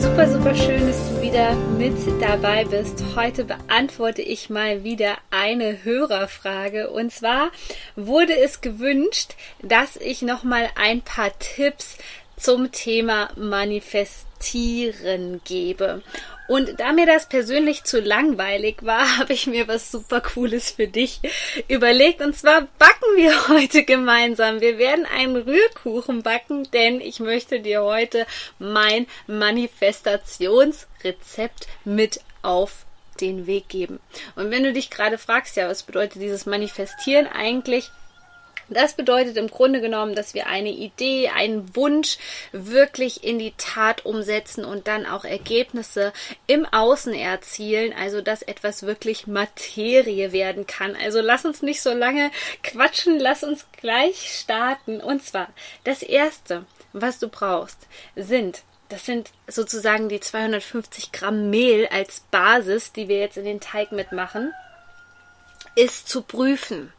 Super, super schön, dass du wieder mit dabei bist. Heute beantworte ich mal wieder eine Hörerfrage. Und zwar wurde es gewünscht, dass ich noch mal ein paar Tipps zum Thema Manifestieren gebe. Und da mir das persönlich zu langweilig war, habe ich mir was super Cooles für dich überlegt. Und zwar backen wir heute gemeinsam. Wir werden einen Rührkuchen backen, denn ich möchte dir heute mein Manifestationsrezept mit auf den Weg geben. Und wenn du dich gerade fragst, ja, was bedeutet dieses Manifestieren eigentlich? Das bedeutet im Grunde genommen, dass wir eine Idee, einen Wunsch wirklich in die Tat umsetzen und dann auch Ergebnisse im Außen erzielen, also dass etwas wirklich Materie werden kann. Also lass uns nicht so lange quatschen, lass uns gleich starten. Und zwar, das Erste, was du brauchst, sind das sind sozusagen die 250 Gramm Mehl als Basis, die wir jetzt in den Teig mitmachen, ist zu prüfen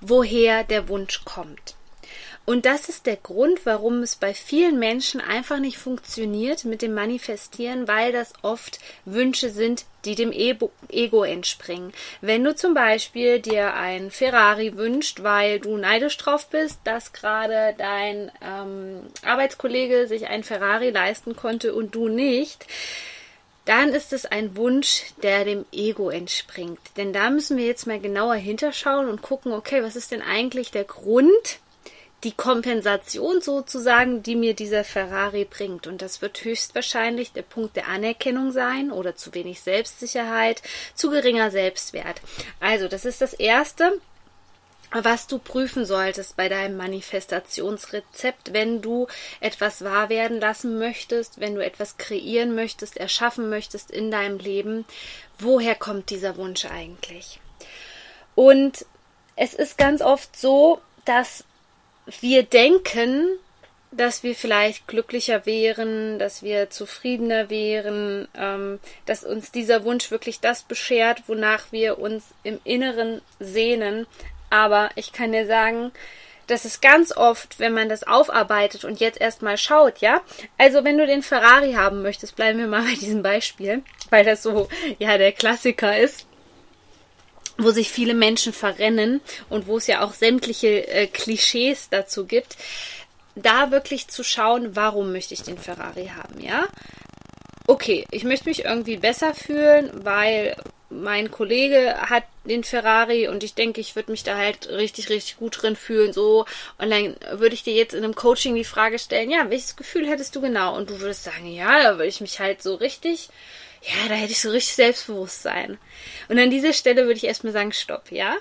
woher der Wunsch kommt. Und das ist der Grund, warum es bei vielen Menschen einfach nicht funktioniert mit dem Manifestieren, weil das oft Wünsche sind, die dem Ego entspringen. Wenn du zum Beispiel dir ein Ferrari wünscht, weil du neidisch drauf bist, dass gerade dein ähm, Arbeitskollege sich ein Ferrari leisten konnte und du nicht, dann ist es ein Wunsch, der dem Ego entspringt. Denn da müssen wir jetzt mal genauer hinterschauen und gucken, okay, was ist denn eigentlich der Grund, die Kompensation sozusagen, die mir dieser Ferrari bringt. Und das wird höchstwahrscheinlich der Punkt der Anerkennung sein oder zu wenig Selbstsicherheit, zu geringer Selbstwert. Also, das ist das Erste was du prüfen solltest bei deinem Manifestationsrezept, wenn du etwas wahr werden lassen möchtest, wenn du etwas kreieren möchtest, erschaffen möchtest in deinem Leben. Woher kommt dieser Wunsch eigentlich? Und es ist ganz oft so, dass wir denken, dass wir vielleicht glücklicher wären, dass wir zufriedener wären, ähm, dass uns dieser Wunsch wirklich das beschert, wonach wir uns im Inneren sehnen, aber ich kann dir sagen, das ist ganz oft, wenn man das aufarbeitet und jetzt erstmal schaut, ja. Also wenn du den Ferrari haben möchtest, bleiben wir mal bei diesem Beispiel, weil das so, ja, der Klassiker ist wo sich viele Menschen verrennen und wo es ja auch sämtliche äh, Klischees dazu gibt, da wirklich zu schauen, warum möchte ich den Ferrari haben, ja? Okay, ich möchte mich irgendwie besser fühlen, weil mein Kollege hat den Ferrari und ich denke, ich würde mich da halt richtig, richtig gut drin fühlen, so. Und dann würde ich dir jetzt in einem Coaching die Frage stellen, ja, welches Gefühl hättest du genau? Und du würdest sagen, ja, da würde ich mich halt so richtig, ja, da hätte ich so richtig Selbstbewusstsein. Und an dieser Stelle würde ich erstmal sagen, stopp, ja?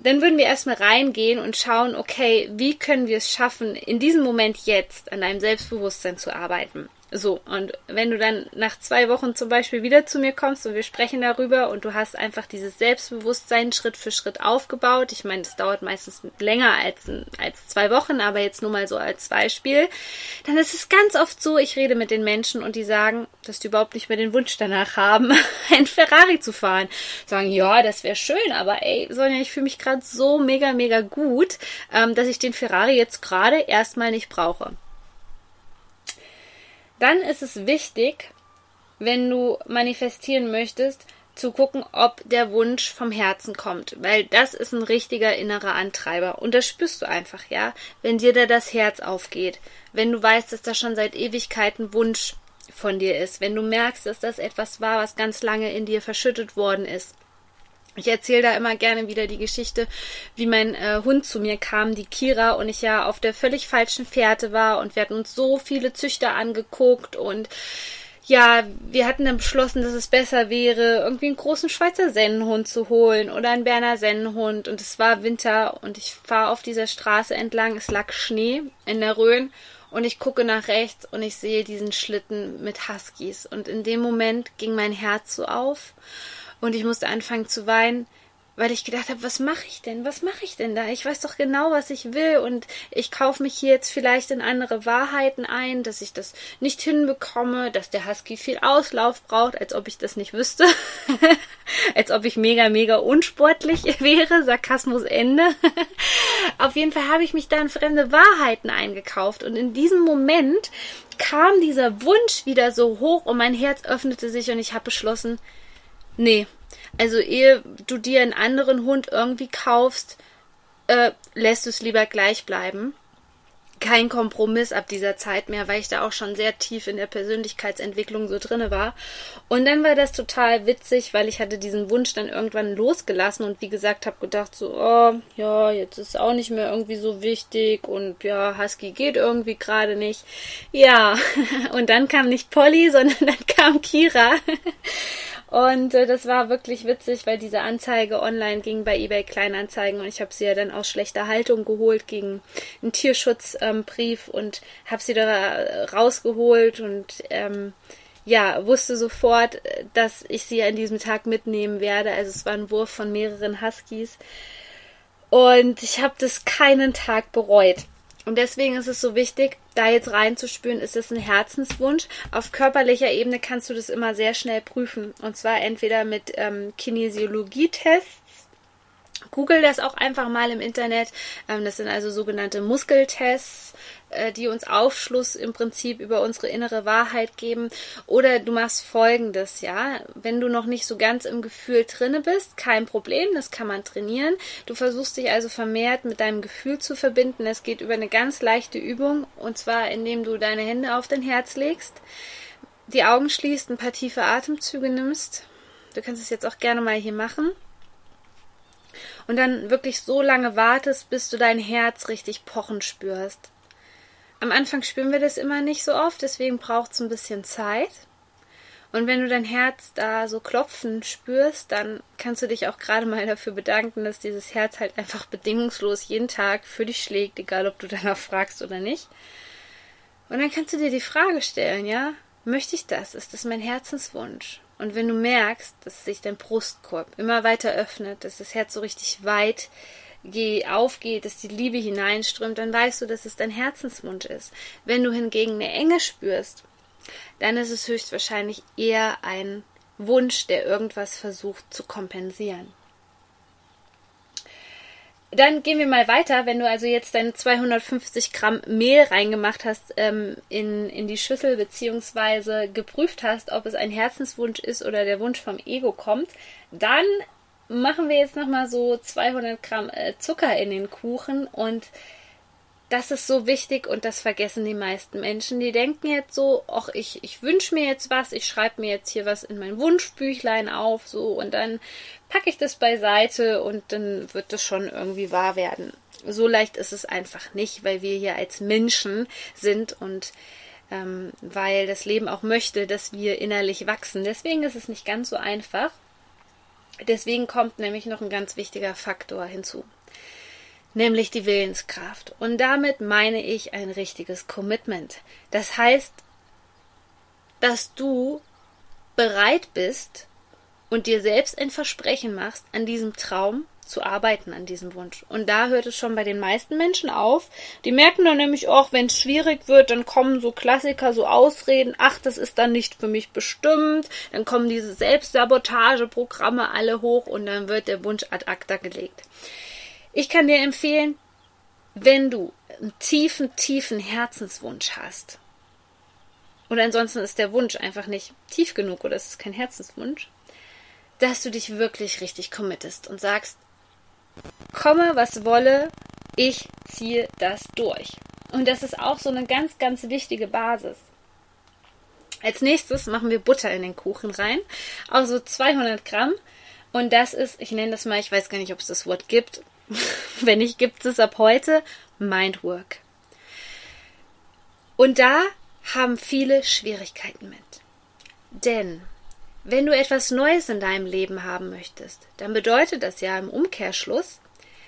Dann würden wir erstmal reingehen und schauen, okay, wie können wir es schaffen, in diesem Moment jetzt an deinem Selbstbewusstsein zu arbeiten? So, und wenn du dann nach zwei Wochen zum Beispiel wieder zu mir kommst und wir sprechen darüber und du hast einfach dieses Selbstbewusstsein Schritt für Schritt aufgebaut, ich meine, das dauert meistens länger als, als zwei Wochen, aber jetzt nur mal so als Beispiel, dann ist es ganz oft so, ich rede mit den Menschen und die sagen, dass die überhaupt nicht mehr den Wunsch danach haben, ein Ferrari zu fahren. Sagen, ja, das wäre schön, aber ey, Sonja, ich fühle mich gerade so mega, mega gut, ähm, dass ich den Ferrari jetzt gerade erstmal nicht brauche. Dann ist es wichtig, wenn du manifestieren möchtest, zu gucken, ob der Wunsch vom Herzen kommt, weil das ist ein richtiger innerer Antreiber. Und das spürst du einfach, ja, wenn dir da das Herz aufgeht, wenn du weißt, dass da schon seit Ewigkeiten Wunsch von dir ist, wenn du merkst, dass das etwas war, was ganz lange in dir verschüttet worden ist, ich erzähle da immer gerne wieder die Geschichte, wie mein äh, Hund zu mir kam, die Kira, und ich ja auf der völlig falschen Fährte war und wir hatten uns so viele Züchter angeguckt und ja, wir hatten dann beschlossen, dass es besser wäre, irgendwie einen großen Schweizer Sennenhund zu holen oder einen Berner Sennenhund und es war Winter und ich fahre auf dieser Straße entlang, es lag Schnee in der Rhön und ich gucke nach rechts und ich sehe diesen Schlitten mit Huskies. Und in dem Moment ging mein Herz so auf Und ich musste anfangen zu weinen, weil ich gedacht habe, was mache ich denn? Was mache ich denn da? Ich weiß doch genau, was ich will und ich kaufe mich hier jetzt vielleicht in andere Wahrheiten ein, dass ich das nicht hinbekomme, dass der Husky viel Auslauf braucht, als ob ich das nicht wüsste, als ob ich mega, mega unsportlich wäre. Sarkasmus Ende. Auf jeden Fall habe ich mich da in fremde Wahrheiten eingekauft und in diesem Moment kam dieser Wunsch wieder so hoch und mein Herz öffnete sich und ich habe beschlossen, nee, also ehe du dir einen anderen Hund irgendwie kaufst, äh, lässt du es lieber gleich bleiben. Kein Kompromiss ab dieser Zeit mehr, weil ich da auch schon sehr tief in der Persönlichkeitsentwicklung so drinne war. Und dann war das total witzig, weil ich hatte diesen Wunsch dann irgendwann losgelassen und wie gesagt habe gedacht so, oh, ja, jetzt ist auch nicht mehr irgendwie so wichtig und ja, Husky geht irgendwie gerade nicht. Ja, und dann kam nicht Polly, sondern dann kam Kira. Und äh, das war wirklich witzig, weil diese Anzeige online ging bei eBay Kleinanzeigen und ich habe sie ja dann aus schlechter Haltung geholt gegen einen Tierschutzbrief ähm, und habe sie da rausgeholt und ähm, ja, wusste sofort, dass ich sie an diesem Tag mitnehmen werde. Also es war ein Wurf von mehreren Huskies. Und ich habe das keinen Tag bereut. Und deswegen ist es so wichtig, da jetzt reinzuspüren, ist es ein Herzenswunsch. Auf körperlicher Ebene kannst du das immer sehr schnell prüfen. Und zwar entweder mit ähm, Kinesiologietests. Google das auch einfach mal im Internet. Ähm, das sind also sogenannte Muskeltests äh, die uns Aufschluss im Prinzip über unsere innere Wahrheit geben. Oder du machst folgendes, ja. Wenn du noch nicht so ganz im Gefühl drinne bist, kein Problem, das kann man trainieren. Du versuchst dich also vermehrt mit deinem Gefühl zu verbinden. Es geht über eine ganz leichte Übung und zwar indem du deine Hände auf dein Herz legst, die Augen schließt, ein paar tiefe Atemzüge nimmst. Du kannst es jetzt auch gerne mal hier machen und dann wirklich so lange wartest, bis du dein Herz richtig pochen spürst. Am Anfang spüren wir das immer nicht so oft, deswegen braucht es ein bisschen Zeit. Und wenn du dein Herz da so klopfen spürst, dann kannst du dich auch gerade mal dafür bedanken, dass dieses Herz halt einfach bedingungslos jeden Tag für dich schlägt, egal ob du danach fragst oder nicht. Und dann kannst du dir die Frage stellen, ja, möchte ich das? Ist das mein Herzenswunsch? Und wenn du merkst, dass sich dein Brustkorb immer weiter öffnet, dass das Herz so richtig weit aufgeht, dass die Liebe hineinströmt, dann weißt du, dass es dein Herzenswunsch ist. Wenn du hingegen eine Enge spürst, dann ist es höchstwahrscheinlich eher ein Wunsch, der irgendwas versucht zu kompensieren. Dann gehen wir mal weiter. Wenn du also jetzt deine 250 Gramm Mehl reingemacht hast ähm, in, in die Schüssel beziehungsweise geprüft hast, ob es ein Herzenswunsch ist oder der Wunsch vom Ego kommt, dann machen wir jetzt nochmal so 200 Gramm äh, Zucker in den Kuchen und das ist so wichtig und das vergessen die meisten Menschen. Die denken jetzt so, ach, ich, ich wünsche mir jetzt was, ich schreibe mir jetzt hier was in mein Wunschbüchlein auf, so und dann packe ich das beiseite und dann wird das schon irgendwie wahr werden. So leicht ist es einfach nicht, weil wir hier als Menschen sind und ähm, weil das Leben auch möchte, dass wir innerlich wachsen. Deswegen ist es nicht ganz so einfach. Deswegen kommt nämlich noch ein ganz wichtiger Faktor hinzu, nämlich die Willenskraft. Und damit meine ich ein richtiges Commitment. Das heißt, dass du bereit bist und dir selbst ein Versprechen machst, an diesem Traum zu arbeiten an diesem Wunsch. Und da hört es schon bei den meisten Menschen auf. Die merken dann nämlich auch, wenn es schwierig wird, dann kommen so Klassiker, so Ausreden, ach, das ist dann nicht für mich bestimmt. Dann kommen diese Selbstsabotageprogramme alle hoch und dann wird der Wunsch ad acta gelegt. Ich kann dir empfehlen, wenn du einen tiefen, tiefen Herzenswunsch hast, und ansonsten ist der Wunsch einfach nicht tief genug oder es ist kein Herzenswunsch, dass du dich wirklich richtig committest und sagst, komme, was wolle, ich ziehe das durch. Und das ist auch so eine ganz, ganz wichtige Basis. Als nächstes machen wir Butter in den Kuchen rein, also 200 Gramm. Und das ist, ich nenne das mal, ich weiß gar nicht, ob es das Wort gibt. Wenn nicht, gibt es ab heute Mindwork. Und da haben viele Schwierigkeiten mit. Denn wenn du etwas Neues in deinem Leben haben möchtest, dann bedeutet das ja im Umkehrschluss,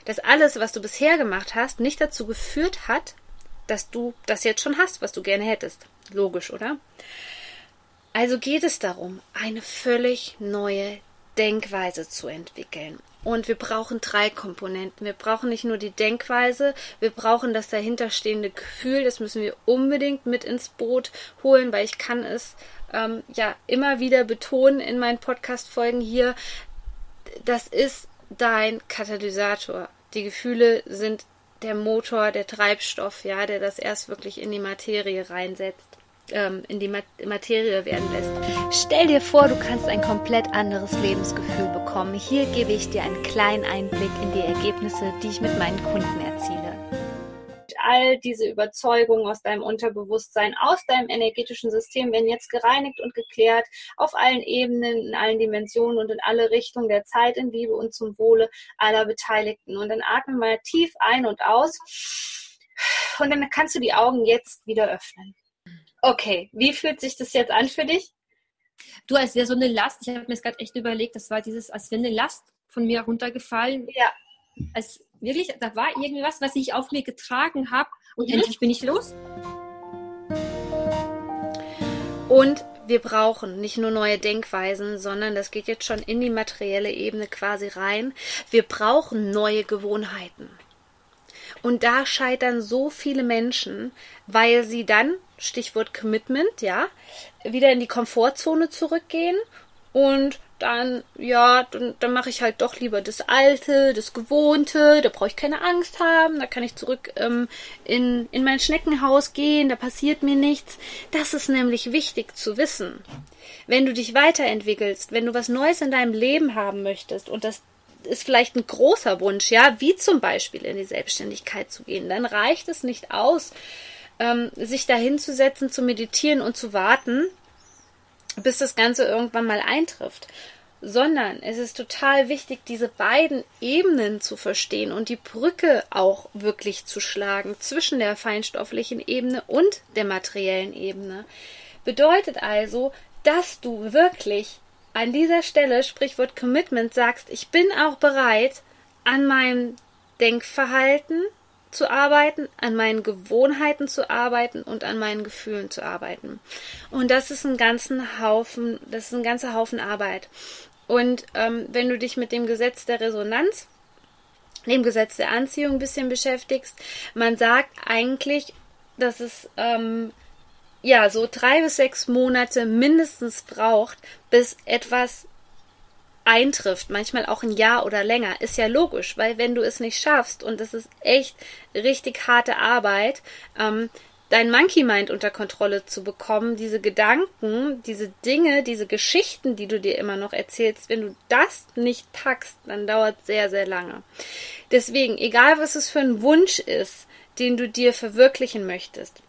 dass alles, was du bisher gemacht hast, nicht dazu geführt hat, dass du das jetzt schon hast, was du gerne hättest. Logisch, oder? Also geht es darum, eine völlig neue Denkweise zu entwickeln. Und wir brauchen drei Komponenten. Wir brauchen nicht nur die Denkweise, wir brauchen das dahinterstehende Gefühl. Das müssen wir unbedingt mit ins Boot holen, weil ich kann es ähm, ja immer wieder betonen in meinen Podcast-Folgen hier. Das ist dein Katalysator. Die Gefühle sind der Motor, der Treibstoff, ja, der das erst wirklich in die Materie reinsetzt ähm, in die Materie werden lässt. Stell dir vor, du kannst ein komplett anderes Lebensgefühl bekommen. Hier gebe ich dir einen kleinen Einblick in die Ergebnisse, die ich mit meinen Kunden erziele. All diese Überzeugungen aus deinem Unterbewusstsein, aus deinem energetischen System werden jetzt gereinigt und geklärt auf allen Ebenen, in allen Dimensionen und in alle Richtungen der Zeit in Liebe und zum Wohle aller Beteiligten. Und dann atme mal tief ein und aus. Und dann kannst du die Augen jetzt wieder öffnen. Okay, wie fühlt sich das jetzt an für dich? Du, als wäre so eine Last, ich habe mir das gerade echt überlegt, das war dieses, als wäre eine Last von mir runtergefallen. Ja. Als wirklich, da war irgendwie was, was ich auf mir getragen habe und mhm. endlich bin ich los. Und wir brauchen nicht nur neue Denkweisen, sondern das geht jetzt schon in die materielle Ebene quasi rein. Wir brauchen neue Gewohnheiten. Und da scheitern so viele Menschen, weil sie dann Stichwort Commitment, ja, wieder in die Komfortzone zurückgehen und dann, ja, dann, dann mache ich halt doch lieber das Alte, das Gewohnte, da brauche ich keine Angst haben, da kann ich zurück ähm, in, in mein Schneckenhaus gehen, da passiert mir nichts. Das ist nämlich wichtig zu wissen. Wenn du dich weiterentwickelst, wenn du was Neues in deinem Leben haben möchtest und das ist vielleicht ein großer Wunsch, ja, wie zum Beispiel in die Selbstständigkeit zu gehen, dann reicht es nicht aus, ähm, sich da hinzusetzen, zu meditieren und zu warten, bis das Ganze irgendwann mal eintrifft. Sondern es ist total wichtig, diese beiden Ebenen zu verstehen und die Brücke auch wirklich zu schlagen zwischen der feinstofflichen Ebene und der materiellen Ebene. Bedeutet also, dass du wirklich an dieser Stelle, Sprichwort Commitment, sagst, ich bin auch bereit, an meinem Denkverhalten, zu arbeiten, an meinen Gewohnheiten zu arbeiten und an meinen Gefühlen zu arbeiten. Und das ist ein ganzen Haufen, das ist ein ganzer Haufen Arbeit. Und ähm, wenn du dich mit dem Gesetz der Resonanz, dem Gesetz der Anziehung ein bisschen beschäftigst, man sagt eigentlich, dass es ähm, ja so drei bis sechs Monate mindestens braucht, bis etwas eintrifft, manchmal auch ein Jahr oder länger, ist ja logisch, weil wenn du es nicht schaffst und es ist echt richtig harte Arbeit, ähm, dein Monkey Mind unter Kontrolle zu bekommen, diese Gedanken, diese Dinge, diese Geschichten, die du dir immer noch erzählst, wenn du das nicht packst, dann dauert sehr, sehr lange. Deswegen, egal was es für ein Wunsch ist, den du dir verwirklichen möchtest,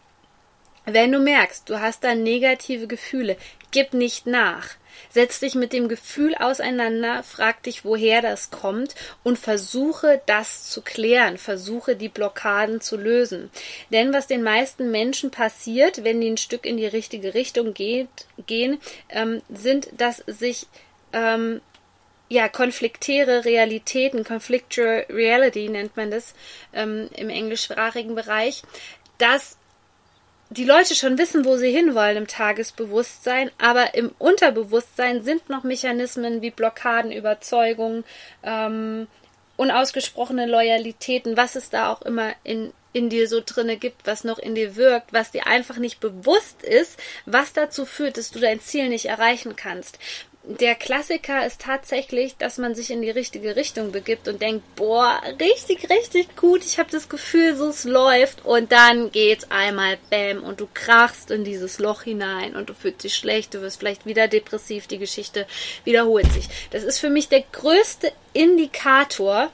wenn du merkst, du hast da negative Gefühle, gib nicht nach. Setz dich mit dem Gefühl auseinander, frag dich, woher das kommt und versuche das zu klären, versuche die Blockaden zu lösen. Denn was den meisten Menschen passiert, wenn die ein Stück in die richtige Richtung geht, gehen, ähm, sind, dass sich ähm, ja, konfliktäre Realitäten, conflictual reality nennt man das ähm, im englischsprachigen Bereich, dass die Leute schon wissen, wo sie hinwollen im Tagesbewusstsein, aber im Unterbewusstsein sind noch Mechanismen wie Blockaden, Überzeugungen, ähm, unausgesprochene Loyalitäten, was es da auch immer in, in dir so drinne gibt, was noch in dir wirkt, was dir einfach nicht bewusst ist, was dazu führt, dass du dein Ziel nicht erreichen kannst der Klassiker ist tatsächlich, dass man sich in die richtige Richtung begibt und denkt, boah, richtig, richtig gut, ich habe das Gefühl, so es läuft und dann geht's einmal bam und du krachst in dieses Loch hinein und du fühlst dich schlecht, du wirst vielleicht wieder depressiv, die Geschichte wiederholt sich. Das ist für mich der größte Indikator,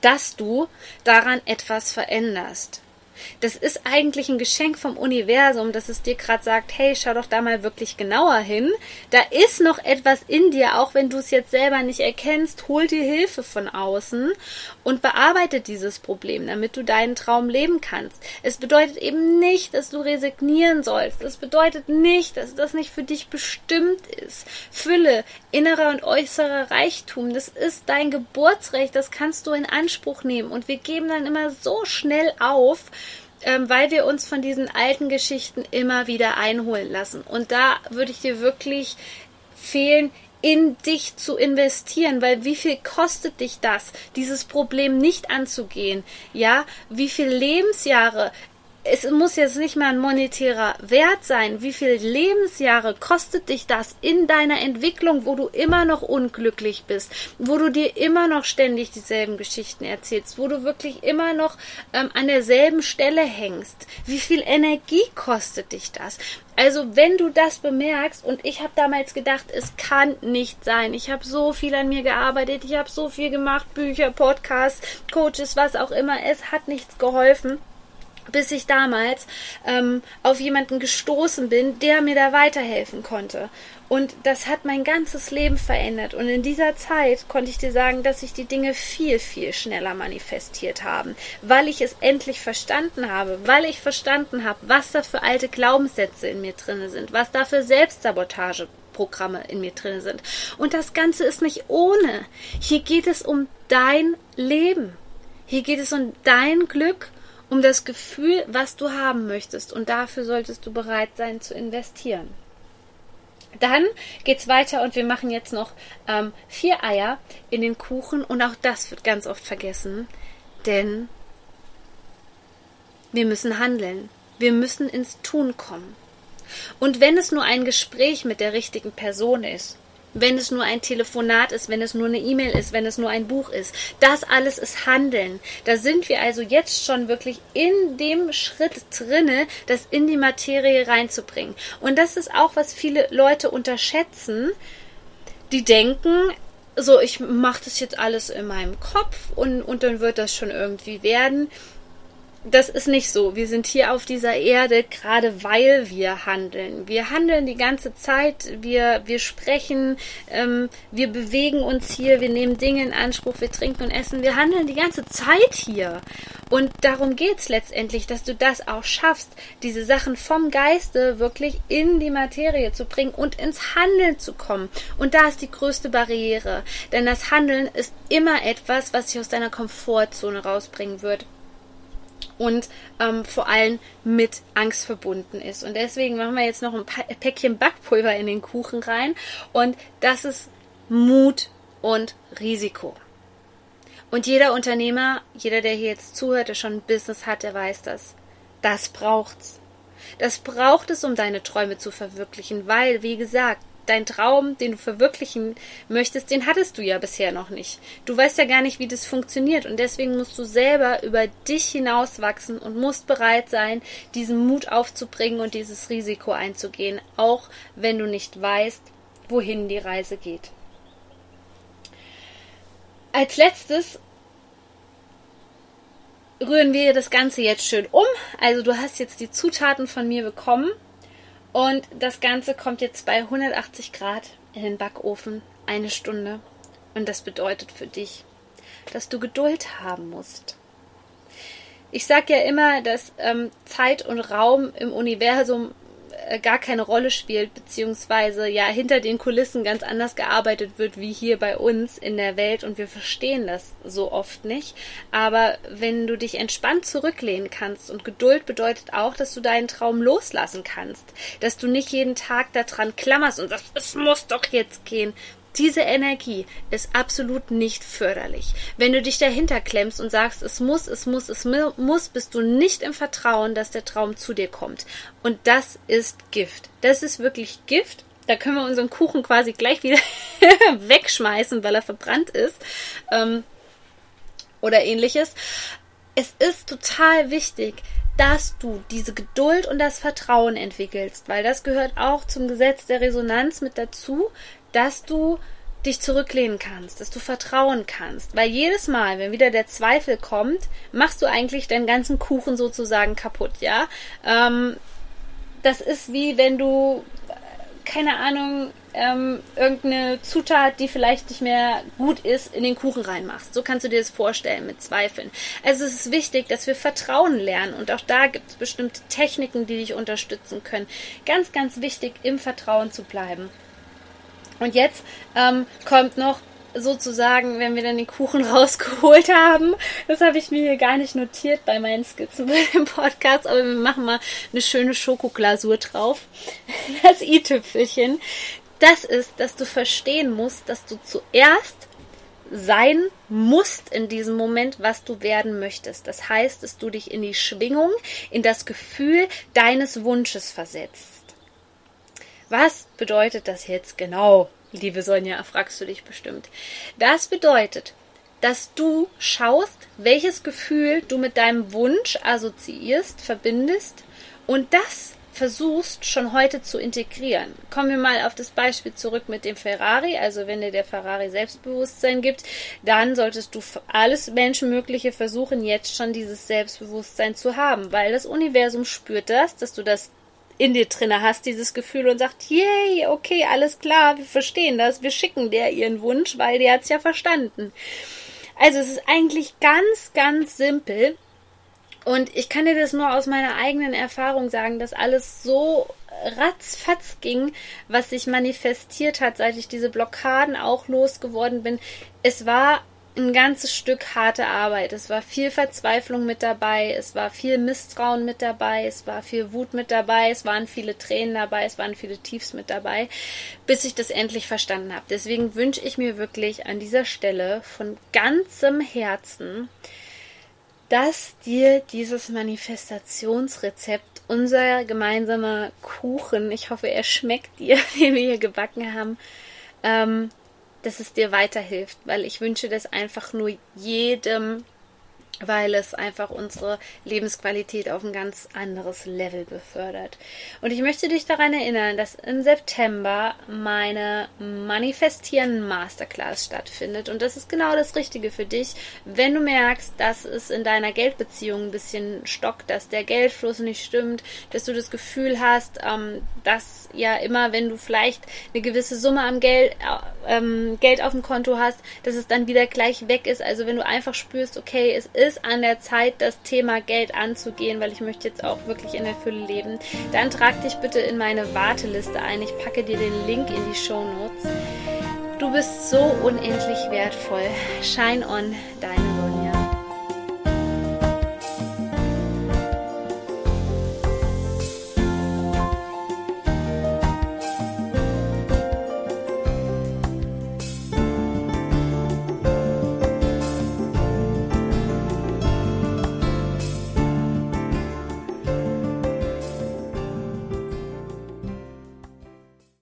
dass du daran etwas veränderst. Das ist eigentlich ein Geschenk vom Universum, dass es dir gerade sagt, hey, schau doch da mal wirklich genauer hin. Da ist noch etwas in dir, auch wenn du es jetzt selber nicht erkennst, hol dir Hilfe von außen und bearbeite dieses Problem, damit du deinen Traum leben kannst. Es bedeutet eben nicht, dass du resignieren sollst. Es bedeutet nicht, dass das nicht für dich bestimmt ist. Fülle, innerer und äußerer Reichtum, das ist dein Geburtsrecht, das kannst du in Anspruch nehmen. Und wir geben dann immer so schnell auf, ähm, weil wir uns von diesen alten Geschichten immer wieder einholen lassen. Und da würde ich dir wirklich fehlen, in dich zu investieren, weil wie viel kostet dich das, dieses Problem nicht anzugehen? Ja, wie viel Lebensjahre es muss jetzt nicht mal ein monetärer Wert sein. Wie viele Lebensjahre kostet dich das in deiner Entwicklung, wo du immer noch unglücklich bist, wo du dir immer noch ständig dieselben Geschichten erzählst, wo du wirklich immer noch ähm, an derselben Stelle hängst? Wie viel Energie kostet dich das? Also wenn du das bemerkst und ich habe damals gedacht, es kann nicht sein. Ich habe so viel an mir gearbeitet, ich habe so viel gemacht, Bücher, Podcasts, Coaches, was auch immer. Es hat nichts geholfen bis ich damals ähm, auf jemanden gestoßen bin, der mir da weiterhelfen konnte. Und das hat mein ganzes Leben verändert. Und in dieser Zeit konnte ich dir sagen, dass sich die Dinge viel, viel schneller manifestiert haben, weil ich es endlich verstanden habe, weil ich verstanden habe, was da für alte Glaubenssätze in mir drin sind, was da für Selbstsabotageprogramme in mir drin sind. Und das Ganze ist nicht ohne. Hier geht es um dein Leben. Hier geht es um dein Glück um das Gefühl, was du haben möchtest. Und dafür solltest du bereit sein zu investieren. Dann geht's weiter und wir machen jetzt noch ähm, vier Eier in den Kuchen und auch das wird ganz oft vergessen, denn wir müssen handeln. Wir müssen ins Tun kommen. Und wenn es nur ein Gespräch mit der richtigen Person ist, wenn es nur ein Telefonat ist, wenn es nur eine E-Mail ist, wenn es nur ein Buch ist. Das alles ist Handeln. Da sind wir also jetzt schon wirklich in dem Schritt drinne, das in die Materie reinzubringen. Und das ist auch, was viele Leute unterschätzen. Die denken, so, ich mache das jetzt alles in meinem Kopf und, und dann wird das schon irgendwie werden das ist nicht so. Wir sind hier auf dieser Erde, gerade weil wir handeln. Wir handeln die ganze Zeit, wir, wir sprechen, ähm, wir bewegen uns hier, wir nehmen Dinge in Anspruch, wir trinken und essen. Wir handeln die ganze Zeit hier. Und darum geht's letztendlich, dass du das auch schaffst, diese Sachen vom Geiste wirklich in die Materie zu bringen und ins Handeln zu kommen. Und da ist die größte Barriere. Denn das Handeln ist immer etwas, was dich aus deiner Komfortzone rausbringen wird und ähm, vor allem mit Angst verbunden ist. Und deswegen machen wir jetzt noch ein Päckchen Backpulver in den Kuchen rein und das ist Mut und Risiko. Und jeder Unternehmer, jeder, der hier jetzt zuhört, der schon ein Business hat, der weiß das. Das braucht's. Das braucht es, um deine Träume zu verwirklichen, weil, wie gesagt, dein Traum, den du verwirklichen möchtest, den hattest du ja bisher noch nicht. Du weißt ja gar nicht, wie das funktioniert und deswegen musst du selber über dich hinauswachsen und musst bereit sein, diesen Mut aufzubringen und dieses Risiko einzugehen, auch wenn du nicht weißt, wohin die Reise geht. Als letztes rühren wir das Ganze jetzt schön um. Also du hast jetzt die Zutaten von mir bekommen und das Ganze kommt jetzt bei 180 Grad in den Backofen eine Stunde. Und das bedeutet für dich, dass du Geduld haben musst. Ich sage ja immer, dass ähm, Zeit und Raum im Universum gar keine Rolle spielt, beziehungsweise ja hinter den Kulissen ganz anders gearbeitet wird wie hier bei uns in der Welt und wir verstehen das so oft nicht. Aber wenn du dich entspannt zurücklehnen kannst und Geduld bedeutet auch, dass du deinen Traum loslassen kannst, dass du nicht jeden Tag daran klammerst und sagst, es muss doch jetzt gehen, diese Energie ist absolut nicht förderlich. Wenn du dich dahinter klemmst und sagst, es muss, es muss, es muss, bist du nicht im Vertrauen, dass der Traum zu dir kommt. Und das ist Gift. Das ist wirklich Gift. Da können wir unseren Kuchen quasi gleich wieder wegschmeißen, weil er verbrannt ist. Ähm, oder ähnliches. Es ist total wichtig, dass du diese Geduld und das Vertrauen entwickelst, weil das gehört auch zum Gesetz der Resonanz mit dazu, dass du dich zurücklehnen kannst, dass du vertrauen kannst. Weil jedes Mal, wenn wieder der Zweifel kommt, machst du eigentlich deinen ganzen Kuchen sozusagen kaputt, ja. Ähm, das ist wie wenn du, keine Ahnung, ähm, irgendeine Zutat, die vielleicht nicht mehr gut ist, in den Kuchen reinmachst. So kannst du dir das vorstellen mit Zweifeln. Also es ist wichtig, dass wir Vertrauen lernen und auch da gibt es bestimmte Techniken, die dich unterstützen können. Ganz, ganz wichtig, im Vertrauen zu bleiben. Und jetzt ähm, kommt noch sozusagen, wenn wir dann den Kuchen rausgeholt haben, das habe ich mir hier gar nicht notiert bei meinen Skizzen bei dem Podcast, aber wir machen mal eine schöne Schokoglasur drauf. Das i-Tüpfelchen. Das ist, dass du verstehen musst, dass du zuerst sein musst in diesem Moment, was du werden möchtest. Das heißt, dass du dich in die Schwingung, in das Gefühl deines Wunsches versetzt. Was bedeutet das jetzt genau, liebe Sonja, fragst du dich bestimmt. Das bedeutet, dass du schaust, welches Gefühl du mit deinem Wunsch assoziierst, verbindest und das versuchst schon heute zu integrieren. Kommen wir mal auf das Beispiel zurück mit dem Ferrari. Also wenn dir der Ferrari Selbstbewusstsein gibt, dann solltest du alles Menschenmögliche versuchen, jetzt schon dieses Selbstbewusstsein zu haben, weil das Universum spürt das, dass du das in dir drinne hast, dieses Gefühl und sagt, yay, okay, alles klar, wir verstehen das, wir schicken der ihren Wunsch, weil der hat's ja verstanden. Also es ist eigentlich ganz, ganz simpel. Und ich kann dir das nur aus meiner eigenen Erfahrung sagen, dass alles so ratzfatz ging, was sich manifestiert hat, seit ich diese Blockaden auch losgeworden bin. Es war ein ganzes Stück harte Arbeit. Es war viel Verzweiflung mit dabei, es war viel Misstrauen mit dabei, es war viel Wut mit dabei, es waren viele Tränen dabei, es waren viele Tiefs mit dabei, bis ich das endlich verstanden habe. Deswegen wünsche ich mir wirklich an dieser Stelle von ganzem Herzen, dass dir dieses Manifestationsrezept, unser gemeinsamer Kuchen, ich hoffe, er schmeckt dir, den wir hier gebacken haben, ähm, dass es dir weiterhilft, weil ich wünsche das einfach nur jedem weil es einfach unsere Lebensqualität auf ein ganz anderes Level befördert. Und ich möchte dich daran erinnern, dass im September meine Manifestieren Masterclass stattfindet. Und das ist genau das Richtige für dich, wenn du merkst, dass es in deiner Geldbeziehung ein bisschen stockt, dass der Geldfluss nicht stimmt, dass du das Gefühl hast, ähm, dass ja immer, wenn du vielleicht eine gewisse Summe am Geld, äh, ähm, Geld auf dem Konto hast, dass es dann wieder gleich weg ist. Also wenn du einfach spürst, okay, es ist ist an der Zeit, das Thema Geld anzugehen, weil ich möchte jetzt auch wirklich in der Fülle leben, dann trag dich bitte in meine Warteliste ein. Ich packe dir den Link in die Show Notes. Du bist so unendlich wertvoll. Shine on, deine.